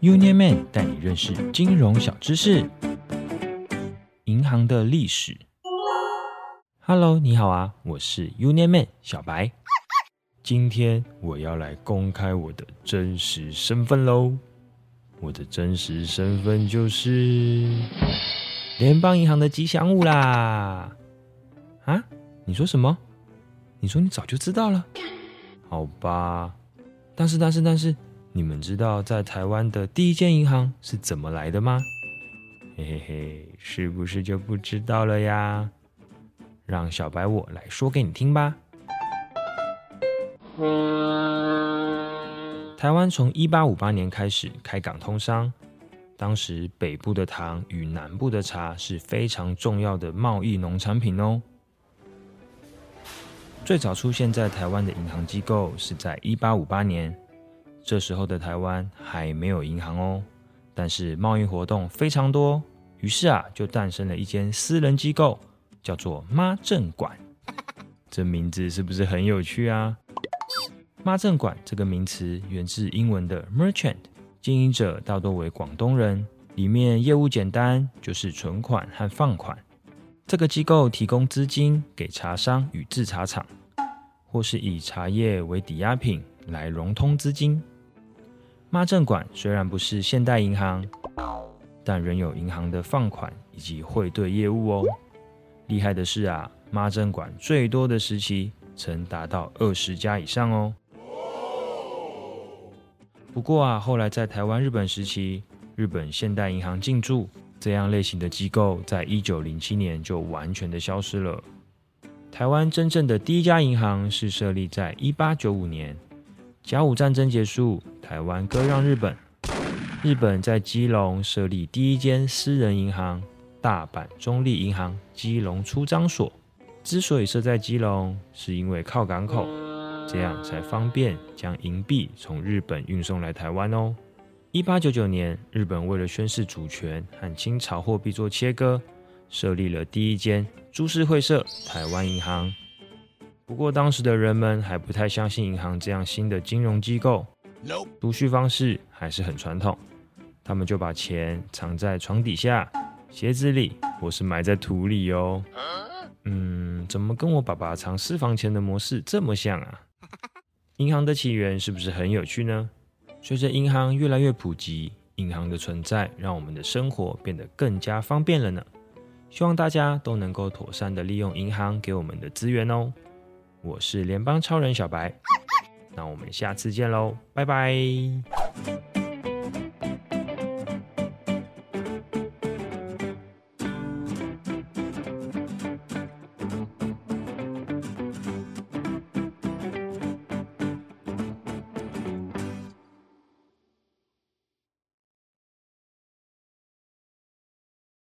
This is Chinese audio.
Union Man 带你认识金融小知识。银行的历史。Hello，你好啊，我是 Union Man 小白。今天我要来公开我的真实身份喽。我的真实身份就是联邦银行的吉祥物啦！啊？你说什么？你说你早就知道了？好吧。但是，但是，但是，你们知道在台湾的第一间银行是怎么来的吗？嘿嘿嘿，是不是就不知道了呀？让小白我来说给你听吧。台湾从一八五八年开始开港通商，当时北部的糖与南部的茶是非常重要的贸易农产品哦。最早出现在台湾的银行机构是在一八五八年，这时候的台湾还没有银行哦，但是贸易活动非常多，于是啊就诞生了一间私人机构，叫做妈镇馆。这名字是不是很有趣啊？妈镇馆这个名词源自英文的 merchant，经营者大多为广东人，里面业务简单，就是存款和放款。这个机构提供资金给茶商与制茶厂，或是以茶叶为抵押品来融通资金。妈镇馆虽然不是现代银行，但仍有银行的放款以及汇兑业务哦。厉害的是啊，妈镇馆最多的时期曾达到二十家以上哦。不过啊，后来在台湾日本时期，日本现代银行进驻，这样类型的机构在一九零七年就完全的消失了。台湾真正的第一家银行是设立在一八九五年，甲午战争结束，台湾割让日本，日本在基隆设立第一间私人银行——大阪中立银行基隆出张所。之所以设在基隆，是因为靠港口。这样才方便将银币从日本运送来台湾哦。一八九九年，日本为了宣示主权和清朝货币做切割，设立了第一间株式会社台湾银行。不过当时的人们还不太相信银行这样新的金融机构，储蓄方式还是很传统，他们就把钱藏在床底下、鞋子里，或是埋在土里哦。嗯，怎么跟我爸爸藏私房钱的模式这么像啊？银行的起源是不是很有趣呢？随着银行越来越普及，银行的存在让我们的生活变得更加方便了呢。希望大家都能够妥善的利用银行给我们的资源哦。我是联邦超人小白，那我们下次见喽，拜拜。